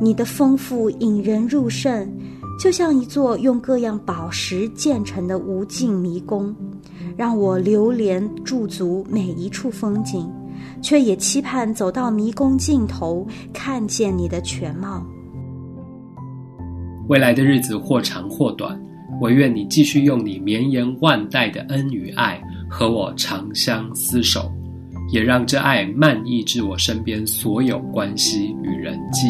你的丰富引人入胜，就像一座用各样宝石建成的无尽迷宫，让我流连驻足每一处风景，却也期盼走到迷宫尽头，看见你的全貌。未来的日子或长或短，我愿你继续用你绵延万代的恩与爱和我长相厮守，也让这爱漫溢至我身边所有关系与人际。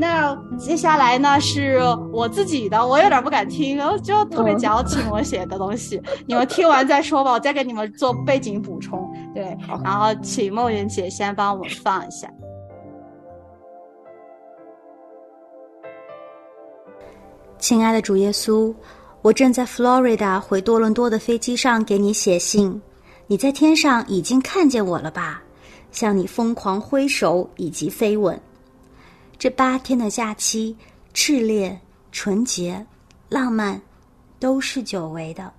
那接下来呢是我自己的，我有点不敢听，然后就特别矫情我写的东西，你们听完再说吧，我再给你们做背景补充。对，然后请梦圆姐先帮我们放一下。亲爱的主耶稣，我正在 Florida 回多伦多的飞机上给你写信，你在天上已经看见我了吧？向你疯狂挥手以及飞吻。这八天的假期，炽烈、纯洁、浪漫，都是久违的。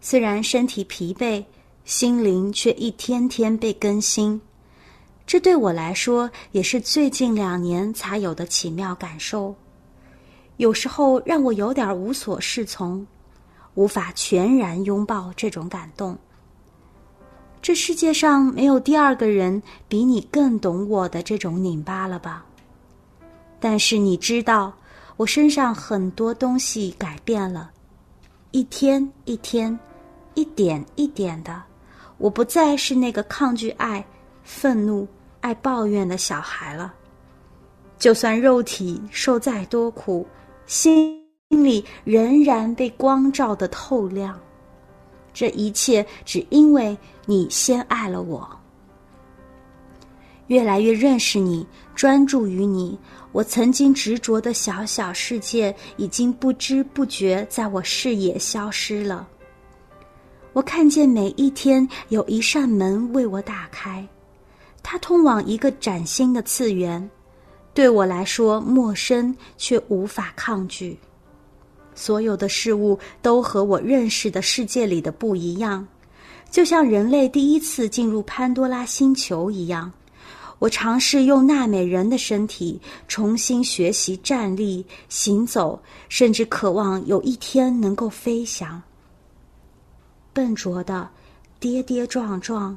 虽然身体疲惫，心灵却一天天被更新。这对我来说，也是最近两年才有的奇妙感受。有时候让我有点无所适从，无法全然拥抱这种感动。这世界上没有第二个人比你更懂我的这种拧巴了吧？但是你知道，我身上很多东西改变了，一天一天，一点一点的，我不再是那个抗拒爱、愤怒、爱抱怨的小孩了。就算肉体受再多苦，心里仍然被光照的透亮。这一切只因为你先爱了我。越来越认识你，专注于你。我曾经执着的小小世界，已经不知不觉在我视野消失了。我看见每一天有一扇门为我打开，它通往一个崭新的次元，对我来说陌生却无法抗拒。所有的事物都和我认识的世界里的不一样，就像人类第一次进入潘多拉星球一样。我尝试用娜美人的身体重新学习站立、行走，甚至渴望有一天能够飞翔。笨拙的，跌跌撞撞，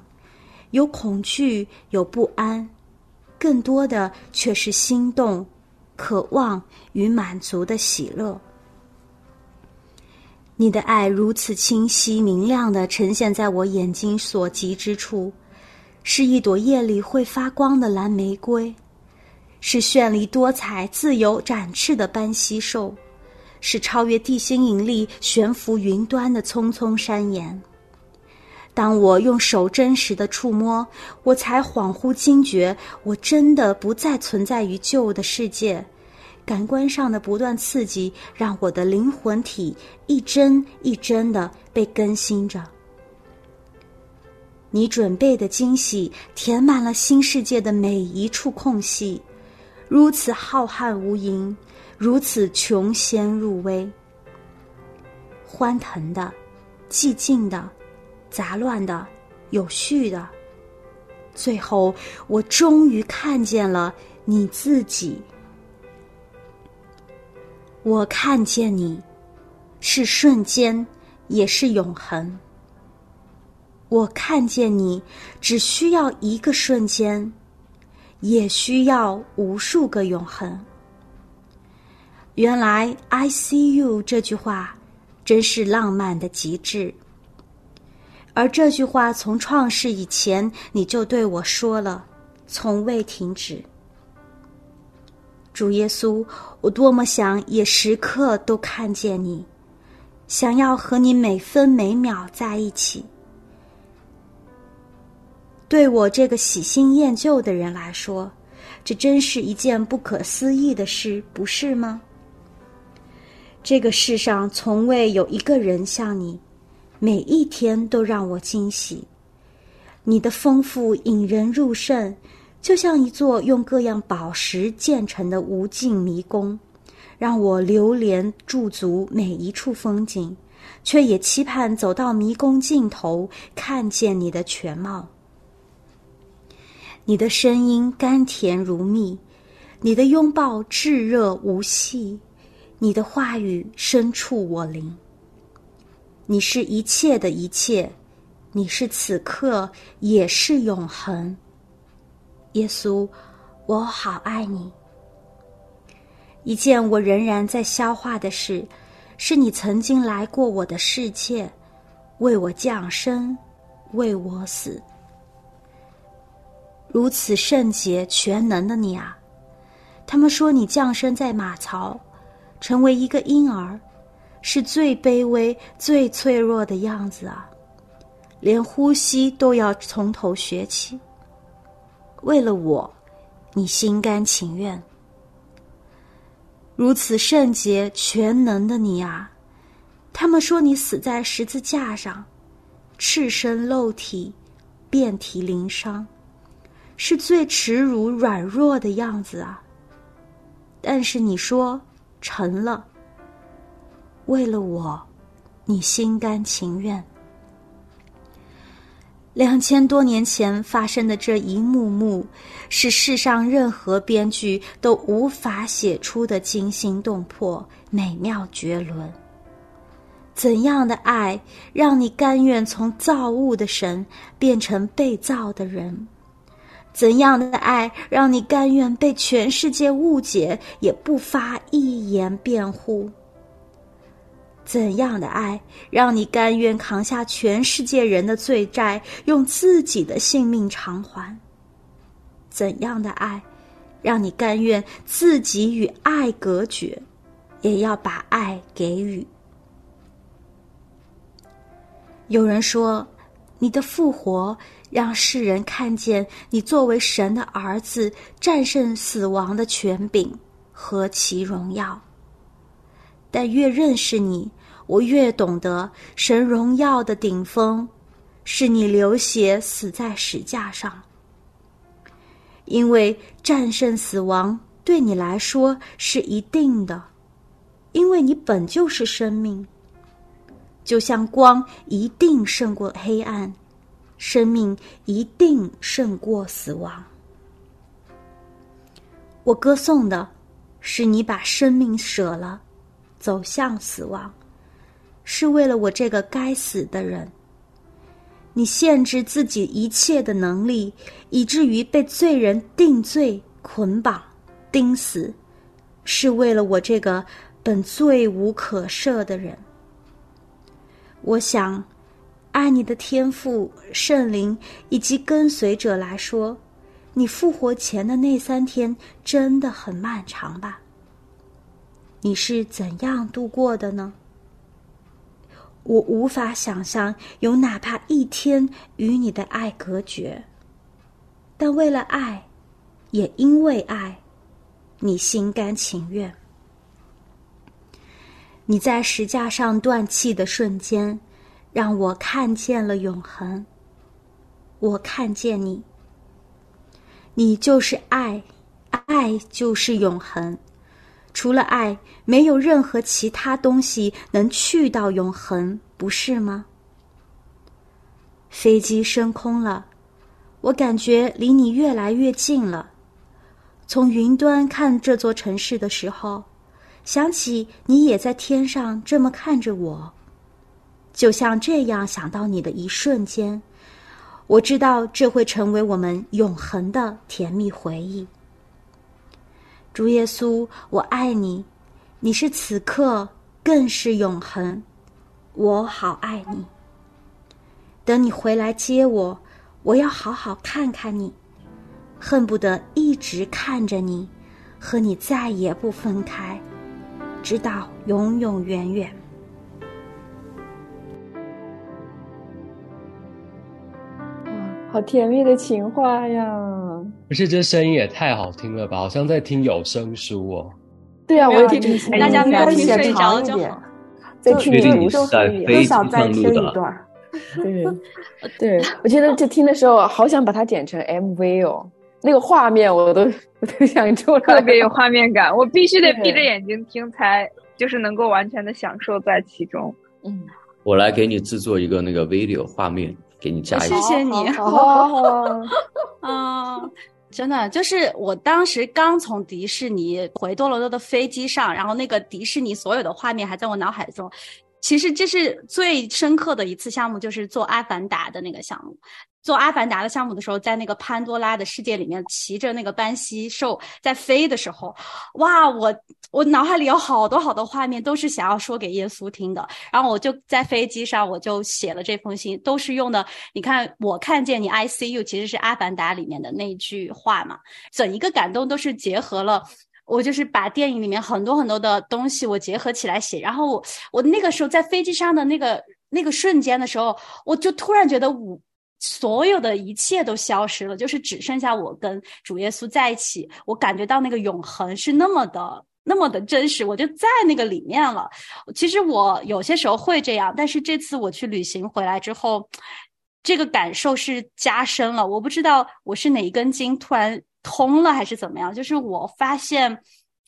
有恐惧，有不安，更多的却是心动、渴望与满足的喜乐。你的爱如此清晰明亮的呈现在我眼睛所及之处。是一朵夜里会发光的蓝玫瑰，是绚丽多彩、自由展翅的斑犀兽，是超越地心引力、悬浮云端的匆匆山岩。当我用手真实的触摸，我才恍惚惊觉，我真的不再存在于旧的世界。感官上的不断刺激，让我的灵魂体一帧一帧的被更新着。你准备的惊喜填满了新世界的每一处空隙，如此浩瀚无垠，如此穷仙入微。欢腾的、寂静的、杂乱的、有序的，最后我终于看见了你自己。我看见你，是瞬间，也是永恒。我看见你，只需要一个瞬间，也需要无数个永恒。原来 “I see you” 这句话真是浪漫的极致。而这句话从创世以前你就对我说了，从未停止。主耶稣，我多么想也时刻都看见你，想要和你每分每秒在一起。对我这个喜新厌旧的人来说，这真是一件不可思议的事，不是吗？这个世上从未有一个人像你，每一天都让我惊喜。你的丰富引人入胜，就像一座用各样宝石建成的无尽迷宫，让我流连驻足每一处风景，却也期盼走到迷宫尽头，看见你的全貌。你的声音甘甜如蜜，你的拥抱炙热无息，你的话语深处我灵。你是一切的一切，你是此刻也是永恒。耶稣，我好爱你。一件我仍然在消化的事，是你曾经来过我的世界，为我降生，为我死。如此圣洁全能的你啊！他们说你降生在马槽，成为一个婴儿，是最卑微、最脆弱的样子啊！连呼吸都要从头学起。为了我，你心甘情愿。如此圣洁全能的你啊，他们说你死在十字架上，赤身露体，遍体鳞伤，是最耻辱软弱的样子啊。但是你说成了，为了我，你心甘情愿。两千多年前发生的这一幕幕，是世上任何编剧都无法写出的惊心动魄、美妙绝伦。怎样的爱，让你甘愿从造物的神变成被造的人？怎样的爱，让你甘愿被全世界误解，也不发一言辩护？怎样的爱，让你甘愿扛下全世界人的罪债，用自己的性命偿还？怎样的爱，让你甘愿自己与爱隔绝，也要把爱给予？有人说，你的复活让世人看见你作为神的儿子战胜死亡的权柄，何其荣耀！但越认识你，我越懂得神荣耀的顶峰，是你流血死在石架上。因为战胜死亡对你来说是一定的，因为你本就是生命。就像光一定胜过黑暗，生命一定胜过死亡。我歌颂的是你把生命舍了。走向死亡，是为了我这个该死的人。你限制自己一切的能力，以至于被罪人定罪、捆绑、钉死，是为了我这个本罪无可赦的人。我想，按你的天赋、圣灵以及跟随者来说，你复活前的那三天真的很漫长吧？你是怎样度过的呢？我无法想象有哪怕一天与你的爱隔绝，但为了爱，也因为爱，你心甘情愿。你在石架上断气的瞬间，让我看见了永恒。我看见你，你就是爱，爱就是永恒。除了爱，没有任何其他东西能去到永恒，不是吗？飞机升空了，我感觉离你越来越近了。从云端看这座城市的时候，想起你也在天上这么看着我，就像这样想到你的一瞬间，我知道这会成为我们永恒的甜蜜回忆。主耶稣，我爱你，你是此刻，更是永恒，我好爱你。等你回来接我，我要好好看看你，恨不得一直看着你，和你再也不分开，直到永永远远。好甜蜜的情话呀！而且这声音也太好听了吧，好像在听有声书哦。对啊，我也听，大家没有听睡着就好。再听读书，都想再听一段。对，对，我觉得这听的时候，好想把它剪成 MV 哦，那个画面我都我都想出来，特别有画面感。我必须得闭着眼睛听，才就是能够完全的享受在其中。嗯，我来给你制作一个那个 video 画面。给你加一谢谢你。嗯，真的就是我当时刚从迪士尼回多伦多的飞机上，然后那个迪士尼所有的画面还在我脑海中。其实这是最深刻的一次项目，就是做《阿凡达》的那个项目。做《阿凡达》的项目的时候，在那个潘多拉的世界里面，骑着那个斑蜥兽在飞的时候，哇！我我脑海里有好多好多画面，都是想要说给耶稣听的。然后我就在飞机上，我就写了这封信，都是用的。你看，我看见你 I C U，其实是《阿凡达》里面的那句话嘛。整一个感动都是结合了。我就是把电影里面很多很多的东西我结合起来写，然后我我那个时候在飞机上的那个那个瞬间的时候，我就突然觉得我所有的一切都消失了，就是只剩下我跟主耶稣在一起。我感觉到那个永恒是那么的那么的真实，我就在那个里面了。其实我有些时候会这样，但是这次我去旅行回来之后，这个感受是加深了。我不知道我是哪一根筋突然。通了还是怎么样？就是我发现，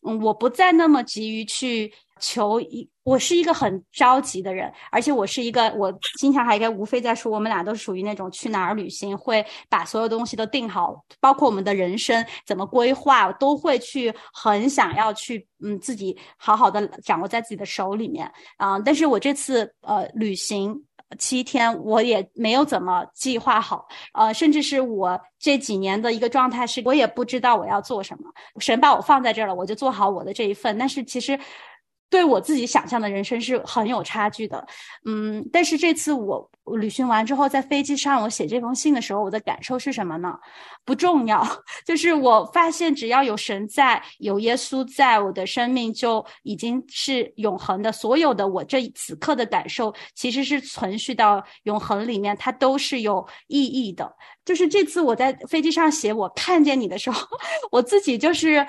嗯，我不再那么急于去求一，我是一个很着急的人，而且我是一个，我经常还跟吴飞在说，我们俩都属于那种去哪儿旅行会把所有东西都定好，包括我们的人生怎么规划，都会去很想要去，嗯，自己好好的掌握在自己的手里面啊。但是我这次呃旅行。七天我也没有怎么计划好，呃，甚至是我这几年的一个状态是，我也不知道我要做什么。神把我放在这儿了，我就做好我的这一份。但是其实。对我自己想象的人生是很有差距的，嗯，但是这次我旅行完之后，在飞机上我写这封信的时候，我的感受是什么呢？不重要，就是我发现只要有神在，有耶稣在，我的生命就已经是永恒的。所有的我这此刻的感受，其实是存续到永恒里面，它都是有意义的。就是这次我在飞机上写我看见你的时候，我自己就是。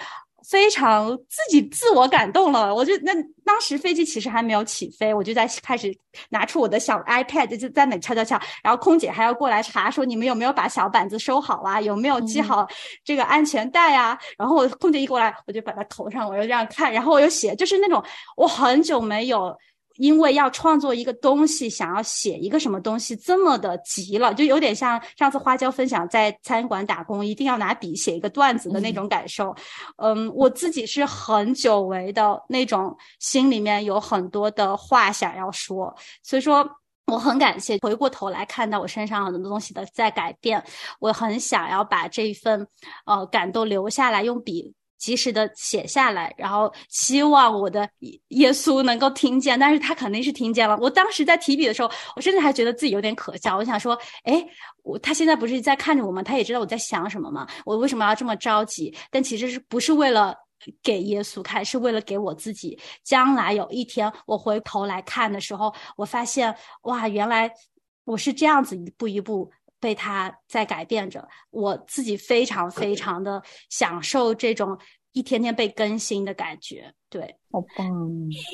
非常自己自我感动了，我就那当时飞机其实还没有起飞，我就在开始拿出我的小 iPad 就在那敲敲敲，然后空姐还要过来查说你们有没有把小板子收好啊，有没有系好这个安全带啊，然后我空姐一过来我就把它扣上，我又这样看，然后我又写，就是那种我很久没有。因为要创作一个东西，想要写一个什么东西，这么的急了，就有点像上次花椒分享在餐馆打工，一定要拿笔写一个段子的那种感受。嗯，我自己是很久违的那种，心里面有很多的话想要说，所以说我很感谢。回过头来看到我身上很多东西的在改变，我很想要把这一份呃感动留下来，用笔。及时的写下来，然后希望我的耶稣能够听见，但是他肯定是听见了。我当时在提笔的时候，我甚至还觉得自己有点可笑。我想说，哎，我他现在不是在看着我吗？他也知道我在想什么吗？我为什么要这么着急？但其实是不是为了给耶稣看，是为了给我自己。将来有一天我回头来看的时候，我发现哇，原来我是这样子一步一步。被它在改变着，我自己非常非常的享受这种一天天被更新的感觉，对，好棒。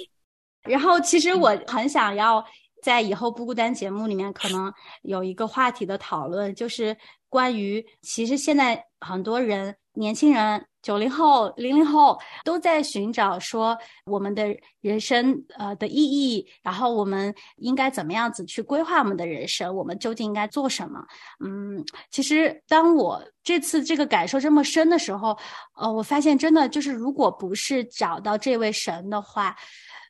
然后其实我很想要在以后不孤单节目里面，可能有一个话题的讨论，就是关于其实现在很多人年轻人。九零后、零零后都在寻找说我们的人生呃的意义，然后我们应该怎么样子去规划我们的人生？我们究竟应该做什么？嗯，其实当我这次这个感受这么深的时候，呃，我发现真的就是，如果不是找到这位神的话，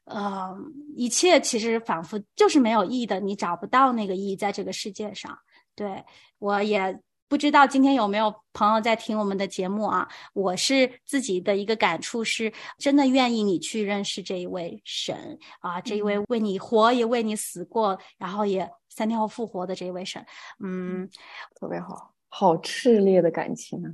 呃，一切其实仿佛就是没有意义的。你找不到那个意义在这个世界上。对我也。不知道今天有没有朋友在听我们的节目啊？我是自己的一个感触，是真的愿意你去认识这一位神啊，这一位为你活也为你死过，然后也三天后复活的这一位神。嗯，特别好，好炽烈的感情啊！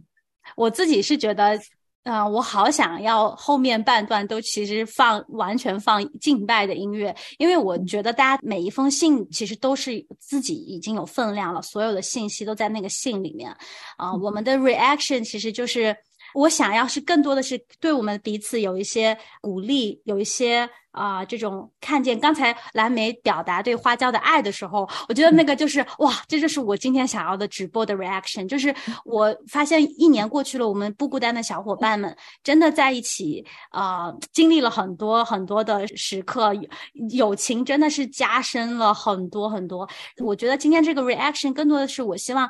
我自己是觉得。嗯，我好想要后面半段都其实放完全放敬拜的音乐，因为我觉得大家每一封信其实都是自己已经有分量了，所有的信息都在那个信里面。啊，我们的 reaction 其实就是我想要是更多的是对我们彼此有一些鼓励，有一些啊这种看见。刚才蓝莓表达对花椒的爱的时候，我觉得那个就是哇，这就是我今天想要的直播的 reaction。就是我发现一年过去了，我们不孤单的小伙伴们真的在一起啊，经历了很多很多的时刻，友情真的是加深了很多很多。我觉得今天这个 reaction 更多的是我希望。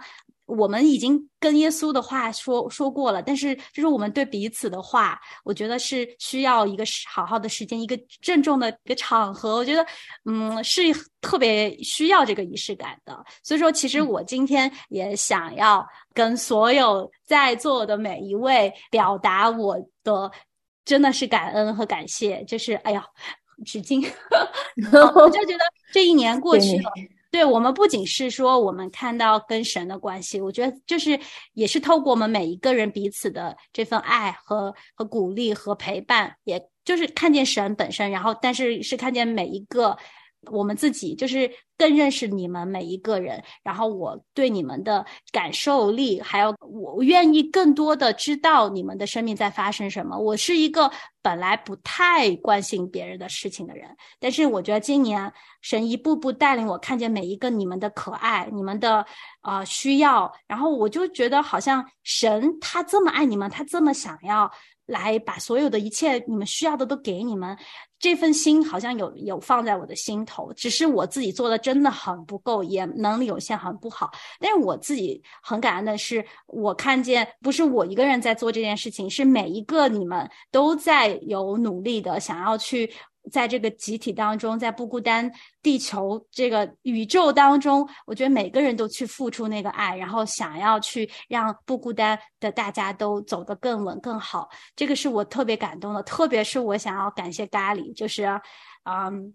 我们已经跟耶稣的话说说过了，但是就是我们对彼此的话，我觉得是需要一个好好的时间，一个郑重的一个场合。我觉得，嗯，是特别需要这个仪式感的。所以说，其实我今天也想要跟所有在座的每一位表达我的真的是感恩和感谢。就是，哎呀，纸巾，我就觉得这一年过去了。对我们不仅是说我们看到跟神的关系，我觉得就是也是透过我们每一个人彼此的这份爱和和鼓励和陪伴，也就是看见神本身，然后但是是看见每一个。我们自己就是更认识你们每一个人，然后我对你们的感受力，还有我愿意更多的知道你们的生命在发生什么。我是一个本来不太关心别人的事情的人，但是我觉得今年神一步步带领我看见每一个你们的可爱，你们的啊需要，然后我就觉得好像神他这么爱你们，他这么想要。来把所有的一切你们需要的都给你们，这份心好像有有放在我的心头，只是我自己做的真的很不够，也能力有限，很不好。但是我自己很感恩的是，我看见不是我一个人在做这件事情，是每一个你们都在有努力的想要去。在这个集体当中，在不孤单地球这个宇宙当中，我觉得每个人都去付出那个爱，然后想要去让不孤单的大家都走得更稳更好，这个是我特别感动的。特别是我想要感谢咖喱，就是，嗯，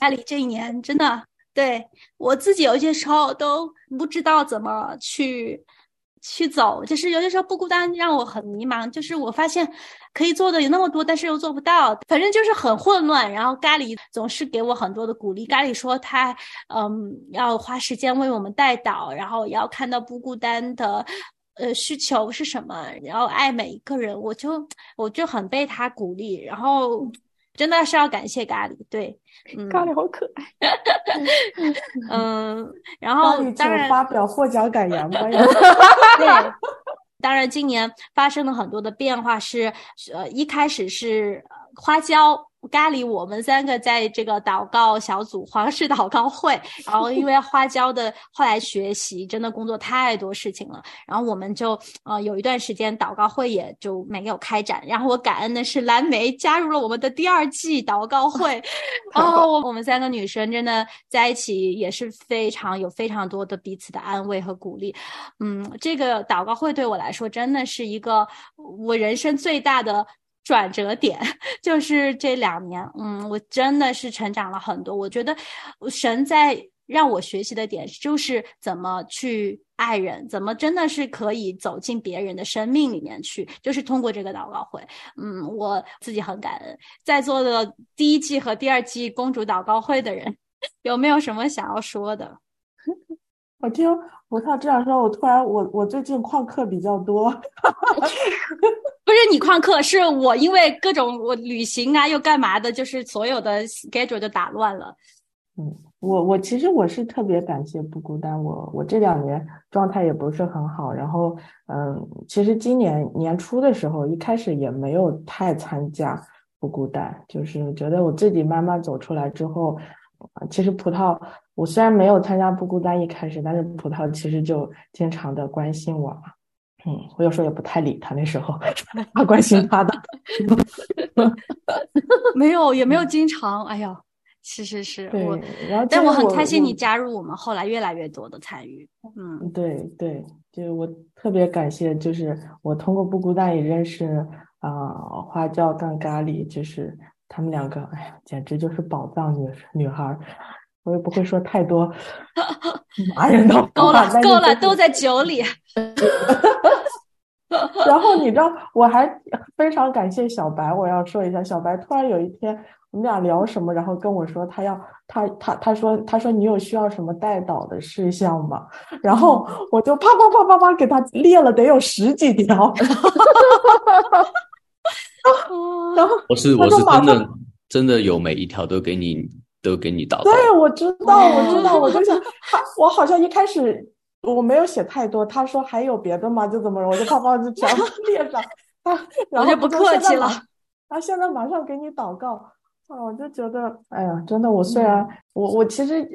咖喱这一年真的对我自己有些时候都不知道怎么去。去走，就是有些时候不孤单，让我很迷茫。就是我发现可以做的有那么多，但是又做不到，反正就是很混乱。然后咖喱总是给我很多的鼓励。咖喱说他嗯要花时间为我们带导，然后要看到不孤单的呃需求是什么，然后爱每一个人。我就我就很被他鼓励，然后。真的是要感谢咖喱，对，咖喱好可爱，嗯，然后当然发表获奖感言吧。对，当然今年发生了很多的变化，是呃一开始是花椒。咖喱，我们三个在这个祷告小组，皇室祷告会。然后因为花椒的后来学习，真的工作太多事情了，然后我们就呃有一段时间祷告会也就没有开展。然后我感恩的是蓝莓加入了我们的第二季祷告会。哦，我们三个女生真的在一起也是非常有非常多的彼此的安慰和鼓励。嗯，这个祷告会对我来说真的是一个我人生最大的。转折点 就是这两年，嗯，我真的是成长了很多。我觉得神在让我学习的点就是怎么去爱人，怎么真的是可以走进别人的生命里面去，就是通过这个祷告会。嗯，我自己很感恩。在座的第一季和第二季公主祷告会的人，有没有什么想要说的？我听葡萄这样说，我突然我我最近旷课比较多，不是你旷课，是我因为各种我旅行啊又干嘛的，就是所有的 schedule 就打乱了。嗯，我我其实我是特别感谢不孤单，我我这两年状态也不是很好，然后嗯，其实今年年初的时候一开始也没有太参加不孤单，就是觉得我自己慢慢走出来之后。其实葡萄，我虽然没有参加不孤单一开始，但是葡萄其实就经常的关心我嘛。嗯，我有时候也不太理他，那时候 他关心他的，没有也没有经常。哎呀，是是是，我，但我很开心你加入我们，后来越来越多的参与。嗯，对对，就我特别感谢，就是我通过不孤单也认识啊花椒跟咖喱，就是。他们两个，哎呀，简直就是宝藏女女孩我也不会说太多 骂人的够了，够了，都在酒里。然后你知道，我还非常感谢小白，我要说一下，小白突然有一天我们俩聊什么，然后跟我说他要他他他说他说你有需要什么带导的事项吗？然后我就啪啪啪啪啪给他列了得有十几条，然后我是我是真的真的有每一条都给你都给你导。对，我知道我知道，我就想他我好像一开始。我没有写太多，他说还有别的吗？就怎么，我就啪啪就全部 列上，啊，然后不客气了。啊，现在马上给你祷告啊！我就觉得，哎呀，真的，我虽然我我其实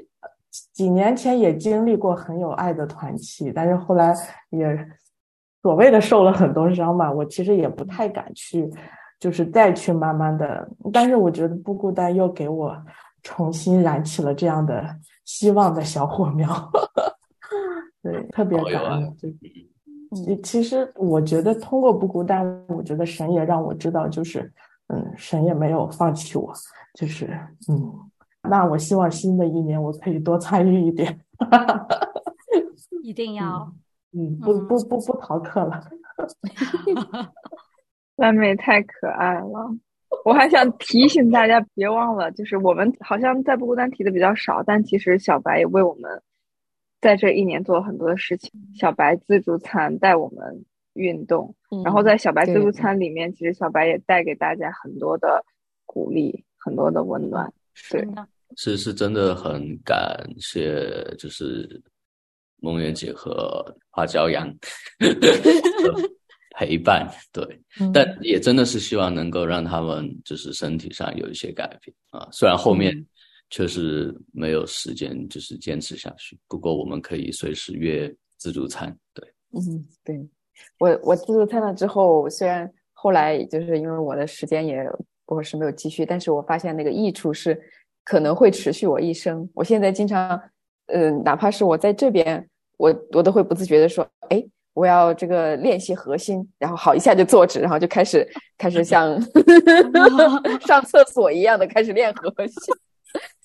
几年前也经历过很有爱的团契，但是后来也所谓的受了很多伤嘛，我其实也不太敢去，就是再去慢慢的。但是我觉得不孤单又给我重新燃起了这样的希望的小火苗。对，特别感恩。其其实我觉得通过不孤单，我觉得神也让我知道，就是嗯，神也没有放弃我，就是嗯。那我希望新的一年我可以多参与一点，一定要，嗯，不不不不逃课了。蓝莓太可爱了，我还想提醒大家，别忘了，就是我们好像在不孤单提的比较少，但其实小白也为我们。在这一年做了很多的事情，小白自助餐带我们运动，然后在小白自助餐里面，其实小白也带给大家很多的鼓励，很多的温暖。对，是是真的很感谢，就是梦圆姐和花椒羊 陪伴。对，但也真的是希望能够让他们就是身体上有一些改变啊，虽然后面。确实没有时间，就是坚持下去。不过我们可以随时约自助餐。对，嗯，对我我自助餐了之后，虽然后来就是因为我的时间也我是没有继续，但是我发现那个益处是可能会持续我一生。我现在经常，嗯，哪怕是我在这边，我我都会不自觉的说，哎，我要这个练习核心，然后好一下就坐直，然后就开始开始像 上厕所一样的开始练核心。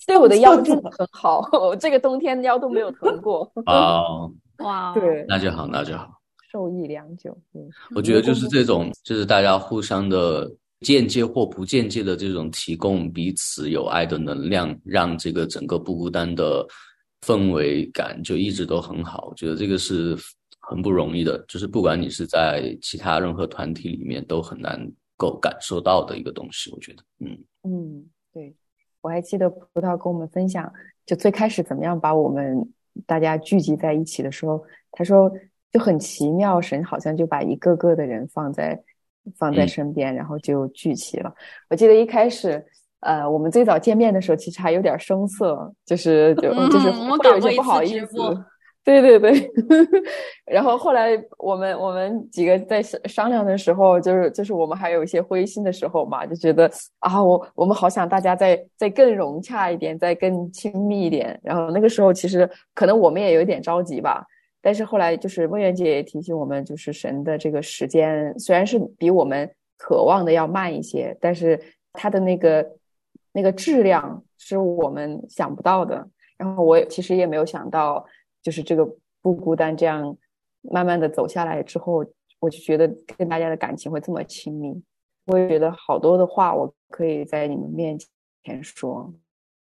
对我的腰真的很好，这个冬天腰都没有疼过。哦，哇，对，那就好，那就好，受益良久。嗯，我觉得就是这种，就是大家互相的间接或不间接的这种提供彼此有爱的能量，让这个整个不孤单的氛围感就一直都很好。我觉得这个是很不容易的，就是不管你是在其他任何团体里面，都很难够感受到的一个东西。我觉得，嗯嗯。对我还记得葡萄跟我们分享，就最开始怎么样把我们大家聚集在一起的时候，他说就很奇妙，神好像就把一个个的人放在放在身边，然后就聚齐了。我记得一开始，呃，我们最早见面的时候，其实还有点生涩，就是就就是会有些不好意思。对对对，然后后来我们我们几个在商量的时候，就是就是我们还有一些灰心的时候嘛，就觉得啊，我我们好想大家再再更融洽一点，再更亲密一点。然后那个时候其实可能我们也有点着急吧，但是后来就是梦圆姐也提醒我们，就是神的这个时间虽然是比我们渴望的要慢一些，但是它的那个那个质量是我们想不到的。然后我其实也没有想到。就是这个不孤单，这样慢慢的走下来之后，我就觉得跟大家的感情会这么亲密。我也觉得好多的话，我可以在你们面前说。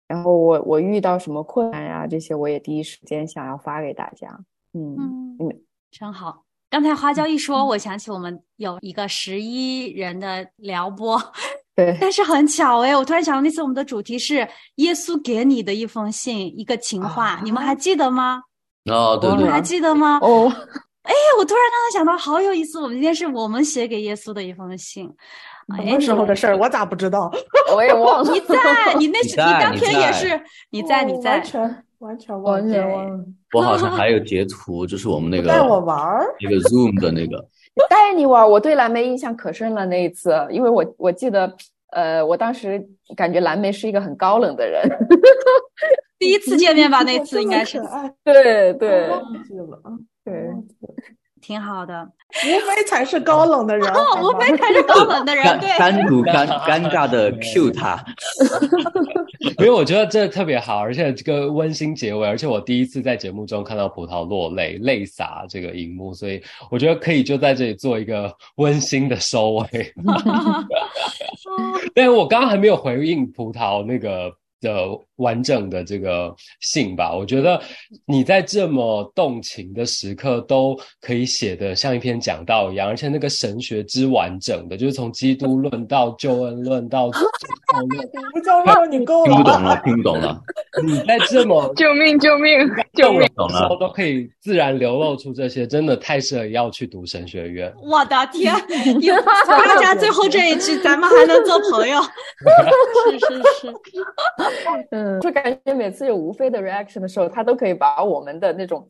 然后我我遇到什么困难呀，这些我也第一时间想要发给大家。嗯嗯，真好。刚才花椒一说，我想起我们有一个十一人的撩拨，对。但是很巧哎，我突然想到那次我们的主题是耶稣给你的一封信，一个情话，你们还记得吗？哦，对对，你还记得吗？哦，哎，我突然刚才想到，好有意思。我们今天是我们写给耶稣的一封信，什么时候的事儿？我咋不知道？我也忘了。你在？你那？你当天也是？你在？你在？完全完全完全忘了。我好像还有截图，就是我们那个带我玩儿那个 Zoom 的那个 带你玩。我对蓝莓印象可深了那一次，因为我我记得，呃，我当时感觉蓝莓是一个很高冷的人。第一次见面吧，那次应该是。对对。忘记了啊，对。挺好的。无非才是高冷的人，无非才是高冷的人，对，单独尴尴尬的 Q 他，因为我觉得这特别好，而且这个温馨结尾，而且我第一次在节目中看到葡萄落泪，泪洒这个荧幕，所以我觉得可以就在这里做一个温馨的收尾。但是我刚刚还没有回应葡萄那个。的完整的这个信吧，我觉得你在这么动情的时刻都可以写的像一篇讲道一样，而且那个神学之完整的，就是从基督论到救恩论到教论，不你够了，听不懂了，听不懂了。你在这么救命救命救命的时候都可以自然流露出这些，真的太适合要去读神学院。我的天，大家最后这一句，咱们还能做朋友？是 是是。嗯，就感觉每次有吴非的 reaction 的时候，他都可以把我们的那种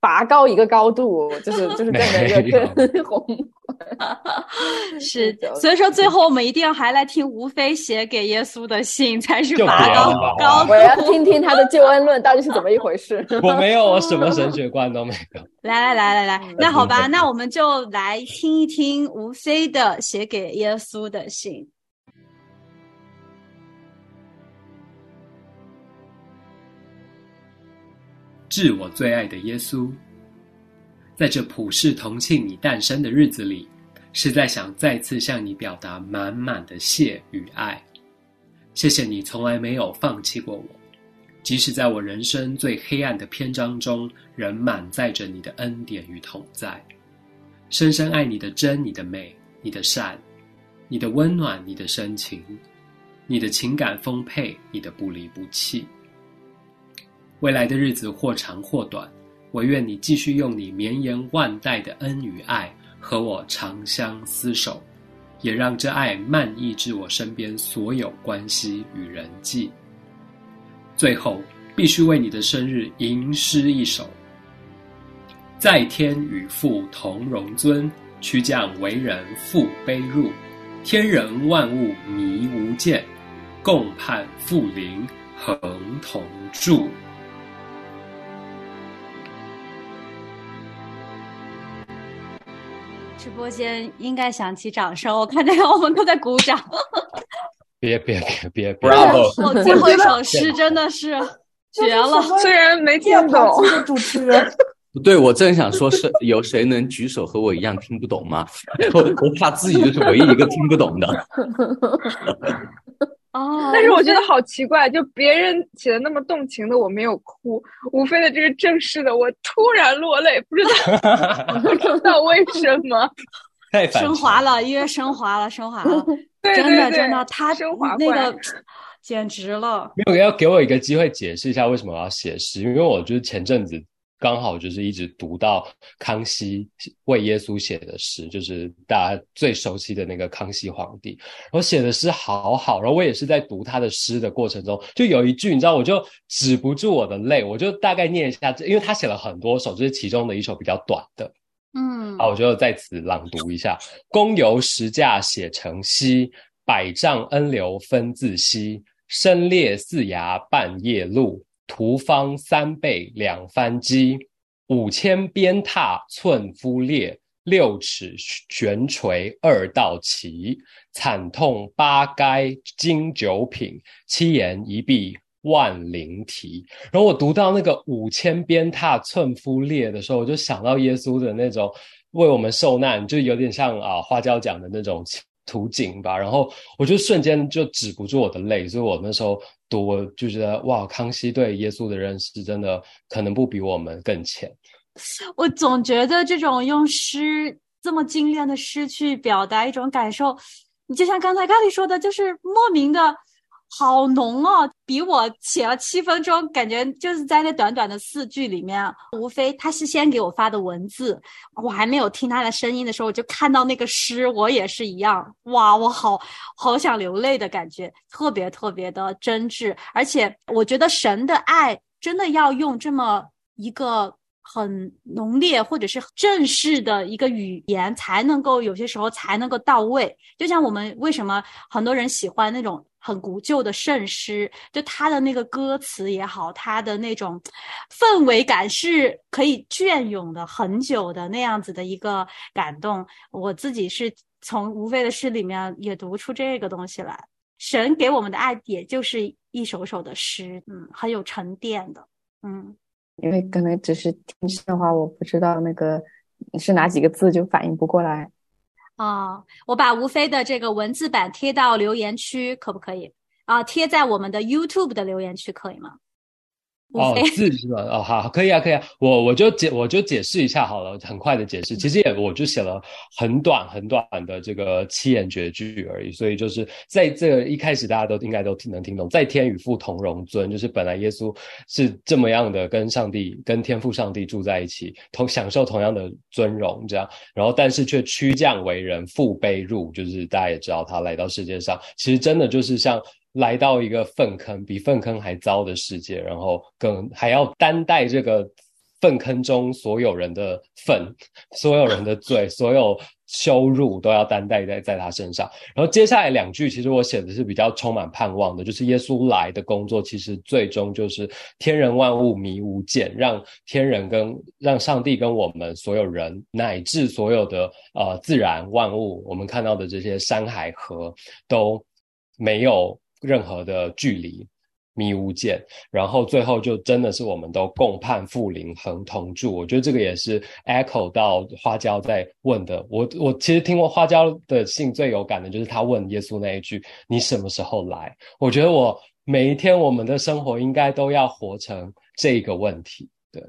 拔高一个高度，就是就是变成一个更 红。是，所以说最后我们一定要还来听吴非写给耶稣的信，才是拔高高度。我要听听他的救恩论到底是怎么一回事。我没有，我什么神学观都没有。来来来来来，那好吧，那我们就来听一听吴非的写给耶稣的信。致我最爱的耶稣，在这普世同庆你诞生的日子里，实在想再次向你表达满满的谢与爱。谢谢你从来没有放弃过我，即使在我人生最黑暗的篇章中，仍满载着你的恩典与同在。深深爱你的真，你的美，你的善，你的温暖，你的深情，你的情感丰沛，你的不离不弃。未来的日子或长或短，我愿你继续用你绵延万代的恩与爱和我长相厮守，也让这爱漫溢至我身边所有关系与人际。最后，必须为你的生日吟诗一首：在天与父同荣尊，屈降为人父卑入，天人万物迷无间，共盼父灵恒同住。直播间应该响起掌声，我看见我们都在鼓掌。别别别别，Bravo！我最后一首诗真的是绝了，虽然没听懂。主持人不对，我正想说，是有谁能举手和我一样听不懂吗？我我怕自己就是唯一一个听不懂的。哦，但是我觉得好奇怪，就别人写的那么动情的，我没有哭；无非的这个正式的，我突然落泪，不知道 不知道为什么。太升华了，音乐升华了，升华了，真的真的，他升华那个简直了。没有要给我一个机会解释一下为什么我要写诗，因为我就是前阵子。刚好就是一直读到康熙为耶稣写的诗，就是大家最熟悉的那个康熙皇帝。然后写的诗好好，然后我也是在读他的诗的过程中，就有一句，你知道，我就止不住我的泪，我就大概念一下，因为他写了很多首，这是其中的一首比较短的，嗯，好，我就在此朗读一下：公由石架写成溪，百丈恩流分自西，深裂四崖半夜路。图方三倍两番机，五千鞭挞寸夫裂，六尺悬垂二道旗，惨痛八该经九品，七言一臂万灵啼。然后我读到那个五千鞭挞寸夫裂的时候，我就想到耶稣的那种为我们受难，就有点像啊花椒讲的那种。图景吧，然后我就瞬间就止不住我的泪，所以我那时候读我就觉得哇，康熙对耶稣的认识真的可能不比我们更浅。我总觉得这种用诗这么精炼的诗去表达一种感受，你就像刚才咖喱说的，就是莫名的。好浓哦，比我写了七分钟，感觉就是在那短短的四句里面，无非他是先给我发的文字，我还没有听他的声音的时候，我就看到那个诗，我也是一样，哇，我好好想流泪的感觉，特别特别的真挚，而且我觉得神的爱真的要用这么一个。很浓烈或者是正式的一个语言才能够有些时候才能够到位。就像我们为什么很多人喜欢那种很古旧的圣诗，就他的那个歌词也好，他的那种氛围感是可以隽永的很久的那样子的一个感动。我自己是从无非的诗里面也读出这个东西来。神给我们的爱，也就是一首首的诗，嗯，很有沉淀的，嗯。因为可能只是听诗的话，我不知道那个是哪几个字，就反应不过来。啊，我把吴飞的这个文字版贴到留言区，可不可以？啊，贴在我们的 YouTube 的留言区，可以吗？哦，字是吧？哦，好，可以啊，可以啊。我我就解我就解释一下好了，很快的解释。其实也我就写了很短很短的这个七言绝句而已。所以就是在这个一开始，大家都应该都听能听懂，在天与父同荣尊，就是本来耶稣是这么样的跟上帝、跟天父上帝住在一起，同享受同样的尊荣，这样。然后但是却屈降为人，父卑入，就是大家也知道他来到世界上，其实真的就是像。来到一个粪坑，比粪坑还糟的世界，然后更还要担待这个粪坑中所有人的粪，所有人的 罪，所有羞辱都要担待在在他身上。然后接下来两句，其实我写的是比较充满盼望的，就是耶稣来的工作，其实最终就是天人万物迷无间，让天人跟让上帝跟我们所有人，乃至所有的呃自然万物，我们看到的这些山海河都没有。任何的距离，迷雾间，然后最后就真的是我们都共盼复临，恒同住。我觉得这个也是 echo 到花椒在问的。我我其实听过花椒的信最有感的就是他问耶稣那一句：“你什么时候来？”我觉得我每一天我们的生活应该都要活成这个问题。对，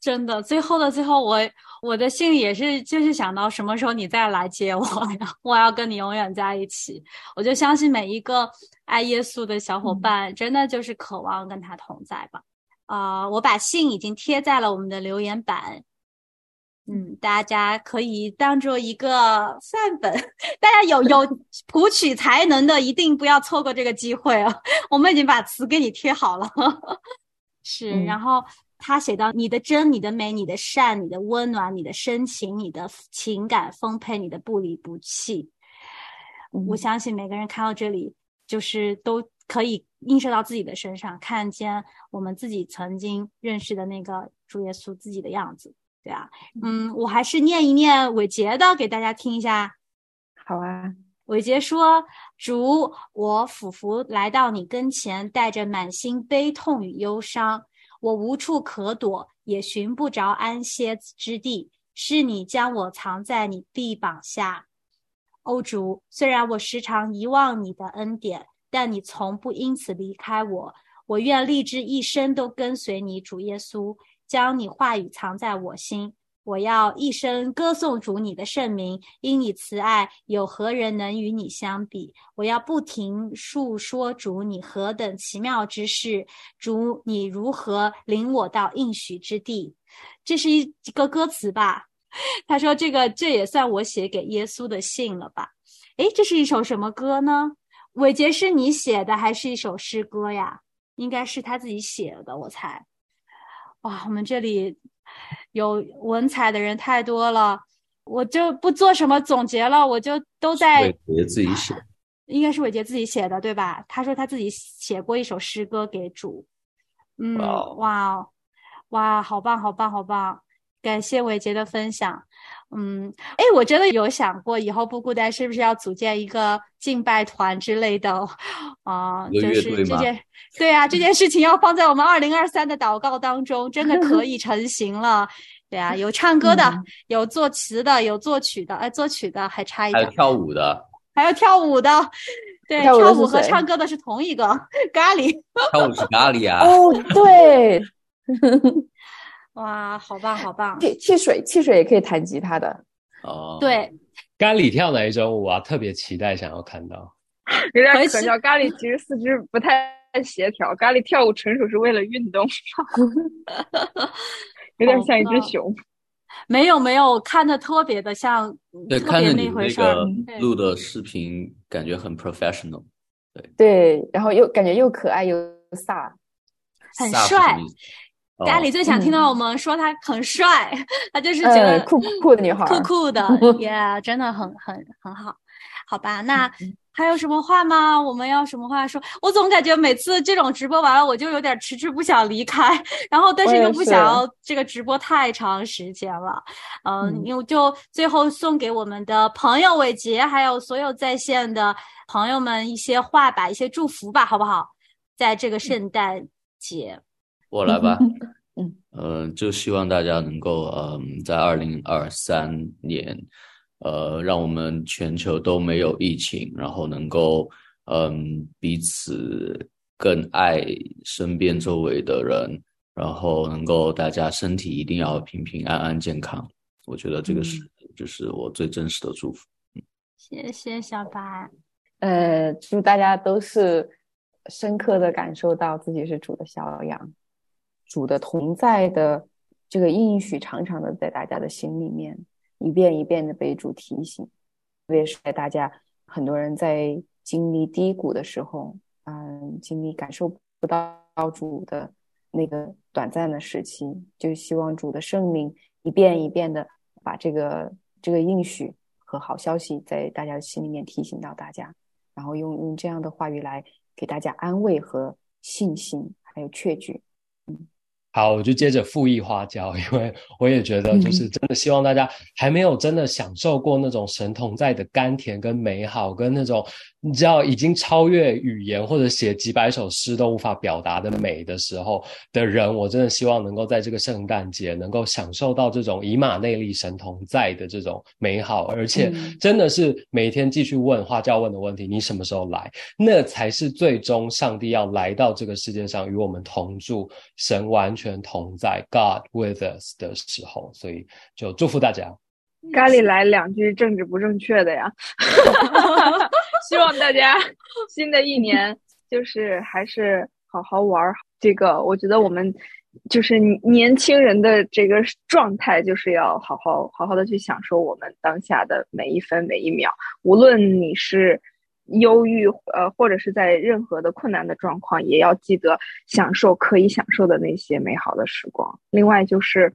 真的，最后的最后，我我的信也是就是想到什么时候你再来接我呀？我要跟你永远在一起。我就相信每一个。爱耶稣的小伙伴，真的就是渴望跟他同在吧？啊，我把信已经贴在了我们的留言板，嗯，大家可以当做一个范本。大家有有谱曲才能的，一定不要错过这个机会啊！我们已经把词给你贴好了，是。然后他写到：你的真，你的美，你的善，你的温暖，你的深情，你的情感丰沛，你的不离不弃。我相信每个人看到这里。就是都可以映射到自己的身上，看见我们自己曾经认识的那个主耶稣自己的样子，对啊，嗯，我还是念一念伟杰的给大家听一下。好啊，伟杰说：“主，我俯伏来到你跟前，带着满心悲痛与忧伤，我无处可躲，也寻不着安歇之地。是你将我藏在你臂膀下。”欧主，虽然我时常遗忘你的恩典，但你从不因此离开我。我愿立志一生都跟随你，主耶稣，将你话语藏在我心。我要一生歌颂主你的圣名，因你慈爱，有何人能与你相比？我要不停述说主你何等奇妙之事，主你如何领我到应许之地。这是一个歌词吧？他说：“这个这也算我写给耶稣的信了吧？诶，这是一首什么歌呢？伟杰是你写的还是一首诗歌呀？应该是他自己写的，我猜。哇，我们这里有文采的人太多了，我就不做什么总结了，我就都在伟杰自己写，应该是伟杰自己写的对吧？他说他自己写过一首诗歌给主。嗯，哇，哇，好棒，好棒，好棒！”感谢伟杰的分享，嗯，哎，我真的有想过以后不孤单是不是要组建一个敬拜团之类的，啊，就是这件，对啊，这件事情要放在我们二零二三的祷告当中，真的可以成型了，对啊，有唱歌的，有作词的，有作曲的，哎，作曲的还差一点，还有跳舞的，还有跳舞的，对，跳舞和唱歌的是同一个 咖喱，跳舞是咖喱啊，哦，对。哇，好棒，好棒！汽汽水，汽水也可以弹吉他的哦。对，咖喱跳哪一种舞啊？特别期待，想要看到。有点可笑，咖喱其实四肢不太协调，咖喱跳舞纯属是为了运动，有点像一只熊。没有没有，看的特别的像，对，看着你那个录的视频，感觉很 professional。对对，然后又感觉又可爱又飒，很帅。咖喱最想听到我们说他很帅，他就是觉得酷酷的女孩，酷酷的，耶，真的很很很好，好吧？那还有什么话吗？我们要什么话说？我总感觉每次这种直播完了，我就有点迟迟不想离开，然后但是又不想要这个直播太长时间了。嗯，因为就最后送给我们的朋友伟杰，还有所有在线的朋友们一些话吧，一些祝福吧，好不好？在这个圣诞节，我来吧。嗯，呃，就希望大家能够，嗯，在二零二三年，呃，让我们全球都没有疫情，然后能够，嗯，彼此更爱身边周围的人，然后能够大家身体一定要平平安安、健康。我觉得这个是，就是我最真实的祝福。谢谢小白。呃，祝大家都是深刻的感受到自己是主的小羊。主的同在的这个应许，常常的在大家的心里面一遍一遍的被主提醒，特别是在大家很多人在经历低谷的时候，嗯，经历感受不到主的那个短暂的时期，就希望主的圣灵一遍一遍的把这个这个应许和好消息在大家的心里面提醒到大家，然后用用这样的话语来给大家安慰和信心，还有确据，好，我就接着复议花椒，因为我也觉得，就是真的希望大家还没有真的享受过那种神同在的甘甜跟美好，跟那种你知道已经超越语言或者写几百首诗都无法表达的美的时候的人，我真的希望能够在这个圣诞节能够享受到这种以马内利神同在的这种美好，而且真的是每天继续问花椒问的问题：你什么时候来？那才是最终上帝要来到这个世界上与我们同住，神完。全同在，God with us 的时候，所以就祝福大家。咖喱来两句政治不正确的呀，希望大家 新的一年就是还是好好玩。这个我觉得我们就是年轻人的这个状态，就是要好好好好的去享受我们当下的每一分每一秒，无论你是。忧郁，呃，或者是在任何的困难的状况，也要记得享受可以享受的那些美好的时光。另外就是，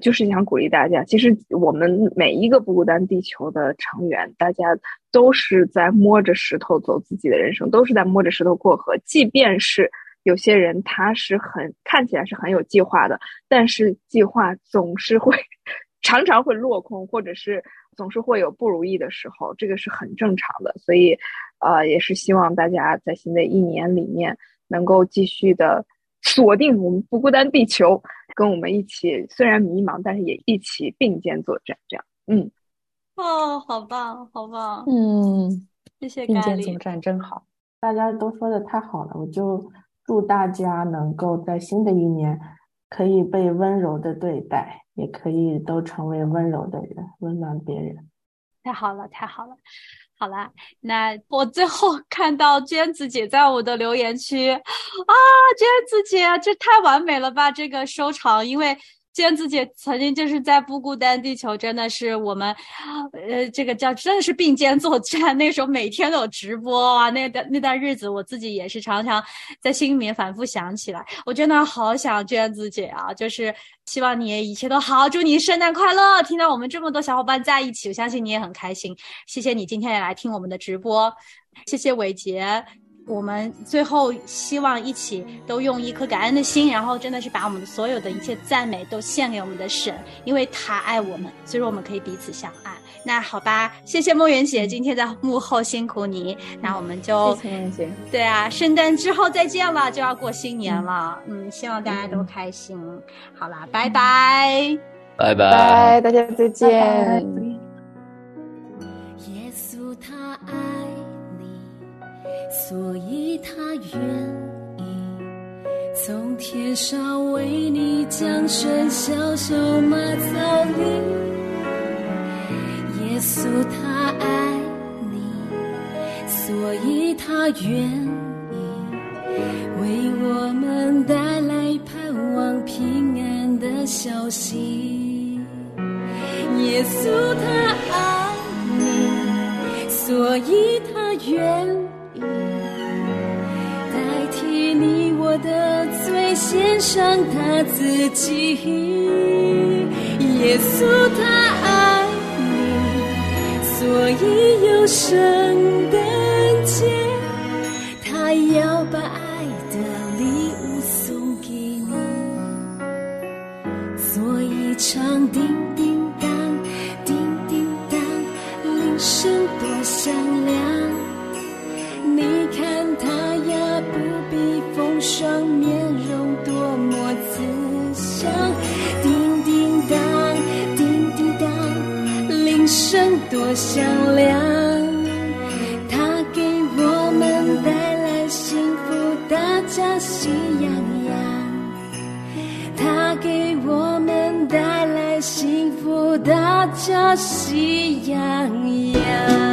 就是想鼓励大家，其实我们每一个不孤单地球的成员，大家都是在摸着石头走自己的人生，都是在摸着石头过河。即便是有些人他是很看起来是很有计划的，但是计划总是会 常常会落空，或者是。总是会有不如意的时候，这个是很正常的，所以，呃，也是希望大家在新的一年里面能够继续的锁定我们不孤单地球，跟我们一起，虽然迷茫，但是也一起并肩作战。这样，嗯，哦，好棒，好棒，嗯，谢谢并肩作战真好，大家都说的太好了，我就祝大家能够在新的一年可以被温柔的对待。也可以都成为温柔的人，温暖别人。太好了，太好了，好了，那我最后 看到娟子姐在我的留言区啊，娟子姐，这太完美了吧！这个收场，因为。娟子姐曾经就是在不孤单地球，真的是我们，呃，这个叫真的是并肩作战。那时候每天都有直播啊，那段那段日子，我自己也是常常在心里面反复想起来。我真的好想娟子姐啊，就是希望你一切都好，祝你圣诞快乐！听到我们这么多小伙伴在一起，我相信你也很开心。谢谢你今天也来听我们的直播，谢谢伟杰。我们最后希望一起都用一颗感恩的心，然后真的是把我们所有的一切赞美都献给我们的神，因为他爱我们，所以说我们可以彼此相爱。那好吧，谢谢梦圆姐今天在幕后辛苦你，那我们就谢谢梦圆姐。对啊，圣诞之后再见了，就要过新年了。嗯，希望大家都开心。好啦，拜拜，拜拜，大家再见。耶所以他愿意从天上为你降生，小小马槽里。耶稣他爱你，所以他愿意为我们带来盼望平安的消息。耶稣他爱你，所以他愿意。的最欣赏他自己，耶稣他爱你，所以有圣诞节，他要把爱的礼物送给你。所以场定。响亮他给我们带来幸福大家喜洋洋他给我们带来幸福大家喜洋洋